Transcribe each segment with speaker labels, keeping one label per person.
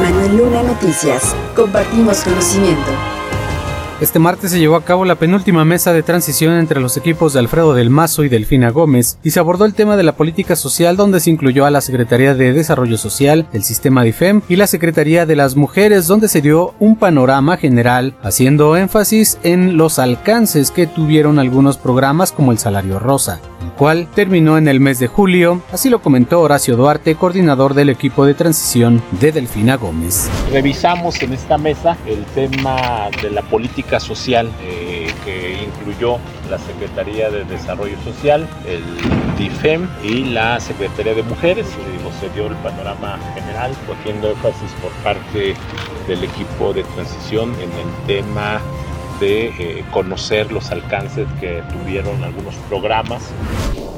Speaker 1: Manuel Luna Noticias. Compartimos conocimiento.
Speaker 2: Este martes se llevó a cabo la penúltima mesa de transición entre los equipos de Alfredo del Mazo y Delfina Gómez y se abordó el tema de la política social donde se incluyó a la Secretaría de Desarrollo Social, el sistema DIFEM y la Secretaría de las Mujeres donde se dio un panorama general haciendo énfasis en los alcances que tuvieron algunos programas como el Salario Rosa, el cual terminó en el mes de julio, así lo comentó Horacio Duarte, coordinador del equipo de transición de Delfina Gómez.
Speaker 3: Revisamos en esta mesa el tema de la política social eh, que incluyó la Secretaría de Desarrollo Social, el DIFEM y la Secretaría de Mujeres. Se dio el panorama general, cogiendo énfasis por parte del equipo de transición en el tema de eh, conocer los alcances que tuvieron algunos programas.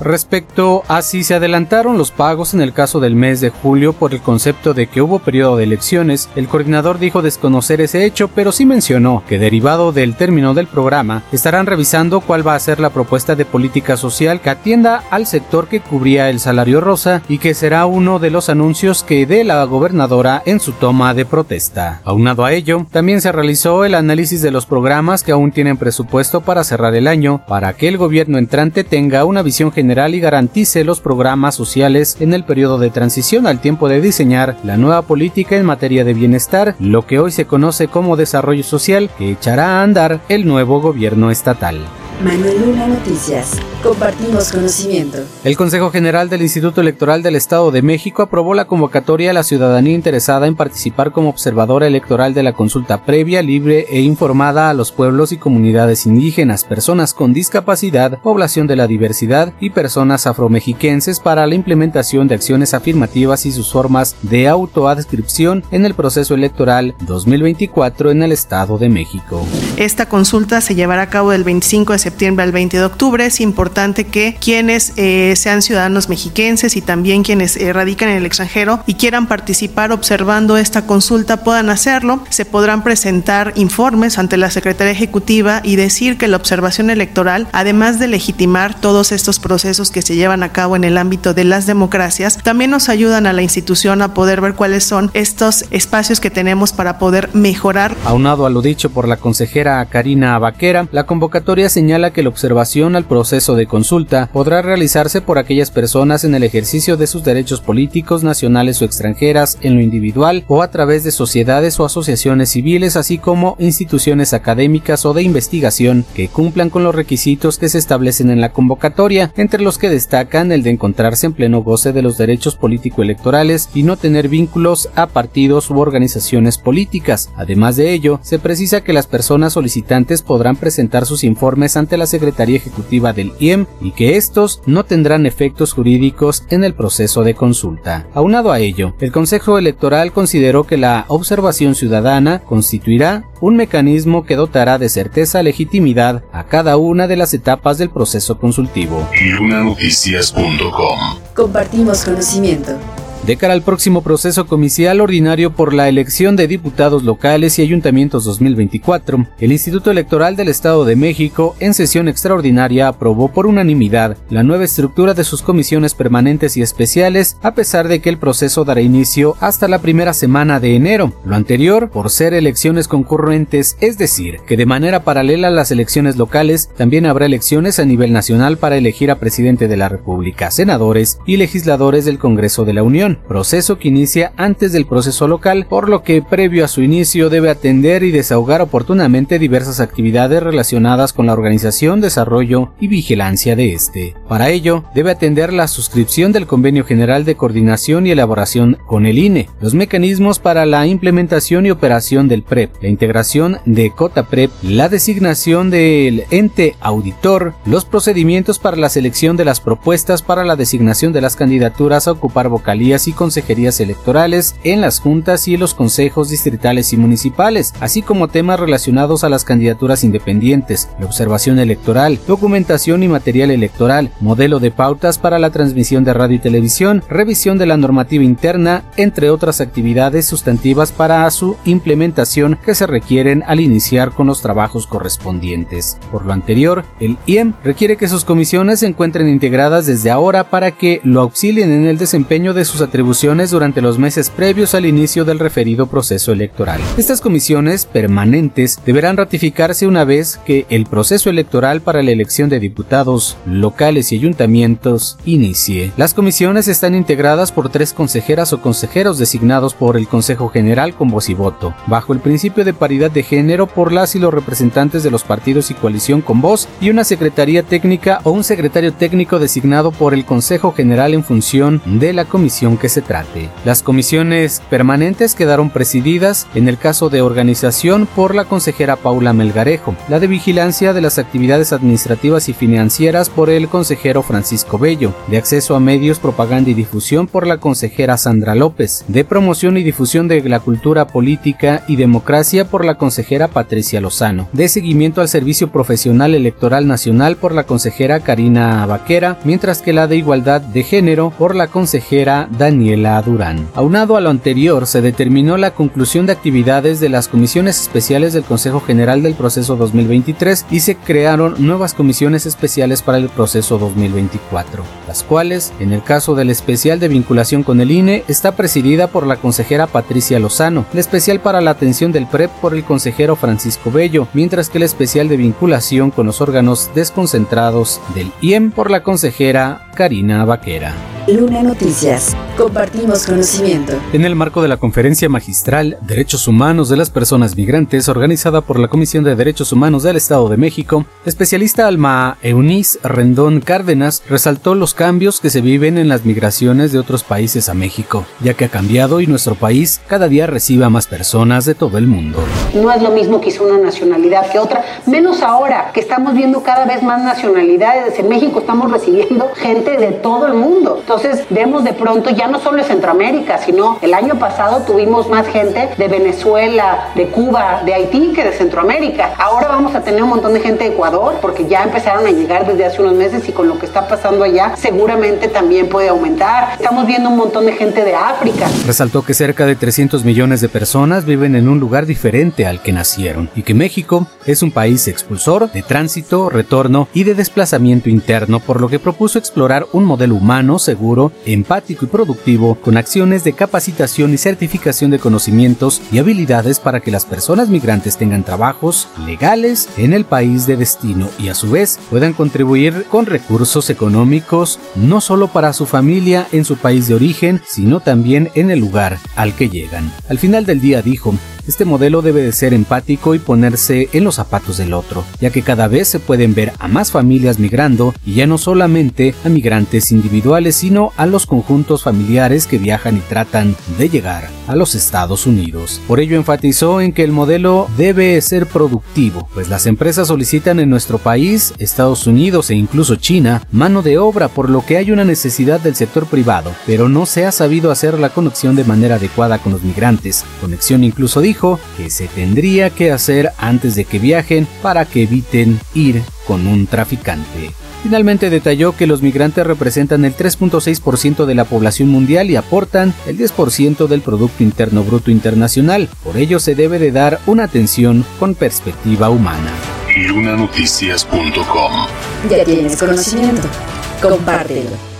Speaker 2: Respecto a si se adelantaron los pagos en el caso del mes de julio por el concepto de que hubo periodo de elecciones, el coordinador dijo desconocer ese hecho, pero sí mencionó que derivado del término del programa, estarán revisando cuál va a ser la propuesta de política social que atienda al sector que cubría el salario rosa y que será uno de los anuncios que dé la gobernadora en su toma de protesta. Aunado a ello, también se realizó el análisis de los programas que aún tienen presupuesto para cerrar el año, para que el gobierno entrante tenga una visión general y garantice los programas sociales en el periodo de transición al tiempo de diseñar la nueva política en materia de bienestar, lo que hoy se conoce como desarrollo social, que echará a andar el nuevo gobierno estatal.
Speaker 1: Manuel Luna Noticias. Compartimos conocimiento.
Speaker 2: El Consejo General del Instituto Electoral del Estado de México aprobó la convocatoria a la ciudadanía interesada en participar como observadora electoral de la consulta previa, libre e informada a los pueblos y comunidades indígenas, personas con discapacidad, población de la diversidad y personas afromexiquenses para la implementación de acciones afirmativas y sus formas de autoadscripción en el proceso electoral 2024 en el Estado de México.
Speaker 4: Esta consulta se llevará a cabo del 25 de septiembre al 20 de octubre. Es importante que quienes eh, sean ciudadanos mexiquenses y también quienes eh, radican en el extranjero y quieran participar observando esta consulta puedan hacerlo. Se podrán presentar informes ante la Secretaría Ejecutiva y decir que la observación electoral, además de legitimar todos estos procesos que se llevan a cabo en el ámbito de las democracias, también nos ayudan a la institución a poder ver cuáles son estos espacios que tenemos para poder mejorar.
Speaker 2: Aunado a lo dicho por la consejera Karina Vaquera, la convocatoria señala que la observación al proceso de consulta podrá realizarse por aquellas personas en el ejercicio de sus derechos políticos nacionales o extranjeras en lo individual o a través de sociedades o asociaciones civiles así como instituciones académicas o de investigación que cumplan con los requisitos que se establecen en la convocatoria, entre los que destacan el de encontrarse en pleno goce de los derechos político-electorales y no tener vínculos a partidos u organizaciones políticas. Además de ello, se precisa que las personas solicitantes podrán presentar sus informes ante la Secretaría Ejecutiva del IEM y que estos no tendrán efectos jurídicos en el proceso de consulta. Aunado a ello, el Consejo Electoral consideró que la observación ciudadana constituirá un mecanismo que dotará de certeza legitimidad a cada una de las etapas del proceso consultivo.
Speaker 1: Compartimos conocimiento.
Speaker 2: De cara al próximo proceso comicial ordinario por la elección de diputados locales y ayuntamientos 2024, el Instituto Electoral del Estado de México, en sesión extraordinaria, aprobó por unanimidad la nueva estructura de sus comisiones permanentes y especiales, a pesar de que el proceso dará inicio hasta la primera semana de enero. Lo anterior, por ser elecciones concurrentes, es decir, que de manera paralela a las elecciones locales, también habrá elecciones a nivel nacional para elegir a presidente de la República, senadores y legisladores del Congreso de la Unión proceso que inicia antes del proceso local, por lo que previo a su inicio debe atender y desahogar oportunamente diversas actividades relacionadas con la organización, desarrollo y vigilancia de este. Para ello, debe atender la suscripción del Convenio General de Coordinación y Elaboración con el INE, los mecanismos para la implementación y operación del PREP, la integración de Cota PREP, la designación del ente auditor, los procedimientos para la selección de las propuestas para la designación de las candidaturas a ocupar vocalías y consejerías electorales en las juntas y los consejos distritales y municipales, así como temas relacionados a las candidaturas independientes, la observación electoral, documentación y material electoral, modelo de pautas para la transmisión de radio y televisión, revisión de la normativa interna, entre otras actividades sustantivas para su implementación que se requieren al iniciar con los trabajos correspondientes. Por lo anterior, el IEM requiere que sus comisiones se encuentren integradas desde ahora para que lo auxilien en el desempeño de sus atribuciones durante los meses previos al inicio del referido proceso electoral. Estas comisiones permanentes deberán ratificarse una vez que el proceso electoral para la elección de diputados locales y ayuntamientos inicie. Las comisiones están integradas por tres consejeras o consejeros designados por el Consejo General con voz y voto, bajo el principio de paridad de género por las y los representantes de los partidos y coalición con voz y una secretaría técnica o un secretario técnico designado por el Consejo General en función de la comisión que se trate. Las comisiones permanentes quedaron presididas, en el caso de organización, por la consejera Paula Melgarejo, la de vigilancia de las actividades administrativas y financieras por el consejero Francisco Bello, de acceso a medios, propaganda y difusión por la consejera Sandra López, de promoción y difusión de la cultura política y democracia por la consejera Patricia Lozano, de seguimiento al servicio profesional electoral nacional por la consejera Karina Vaquera, mientras que la de igualdad de género por la consejera Daniela Durán. Aunado a lo anterior, se determinó la conclusión de actividades de las comisiones especiales del Consejo General del proceso 2023 y se crearon nuevas comisiones especiales para el proceso 2024, las cuales, en el caso del especial de vinculación con el INE, está presidida por la consejera Patricia Lozano, el especial para la atención del PREP por el consejero Francisco Bello, mientras que el especial de vinculación con los órganos desconcentrados del IEM por la consejera Karina Vaquera.
Speaker 1: Luna Noticias. Compartimos conocimiento.
Speaker 2: En el marco de la conferencia magistral Derechos Humanos de las Personas Migrantes organizada por la Comisión de Derechos Humanos del Estado de México, especialista Alma Eunice Rendón Cárdenas resaltó los cambios que se viven en las migraciones de otros países a México, ya que ha cambiado y nuestro país cada día recibe a más personas de todo el mundo.
Speaker 5: No es lo mismo quizá una nacionalidad que otra, menos ahora que estamos viendo cada vez más nacionalidades. En México estamos recibiendo gente de todo el mundo. Entonces vemos de pronto, ya no solo de Centroamérica, sino el año pasado tuvimos más gente de Venezuela, de Cuba, de Haití que de Centroamérica. Ahora vamos a tener un montón de gente de Ecuador porque ya empezaron a llegar desde hace unos meses y con lo que está pasando allá seguramente también puede aumentar. Estamos viendo un montón de gente de África.
Speaker 2: Resaltó que cerca de 300 millones de personas viven en un lugar diferente al que nacieron y que México es un país expulsor de tránsito, retorno y de desplazamiento interno, por lo que propuso explorar un modelo humano, seguro, empático y productivo con acciones de capacitación y certificación de conocimientos y habilidades para que las personas migrantes tengan trabajos legales en el país de destino y a su vez puedan contribuir con recursos económicos no solo para su familia en su país de origen, sino también en el lugar al que llegan. Al final del día dijo, este modelo debe de ser empático y ponerse en los zapatos del otro, ya que cada vez se pueden ver a más familias migrando y ya no solamente a migrantes individuales, sino a los conjuntos familiares que viajan y tratan de llegar a los Estados Unidos. Por ello enfatizó en que el modelo debe ser productivo, pues las empresas solicitan en nuestro país, Estados Unidos e incluso China mano de obra, por lo que hay una necesidad del sector privado, pero no se ha sabido hacer la conexión de manera adecuada con los migrantes. Conexión incluso dijo que se tendría que hacer antes de que viajen para que eviten ir con un traficante. Finalmente detalló que los migrantes representan el 3.6% de la población mundial y aportan el 10% del Producto Interno Bruto Internacional. Por ello se debe de dar una atención con perspectiva humana.
Speaker 6: Lunanoticias.com
Speaker 1: Ya tienes conocimiento. Compártelo.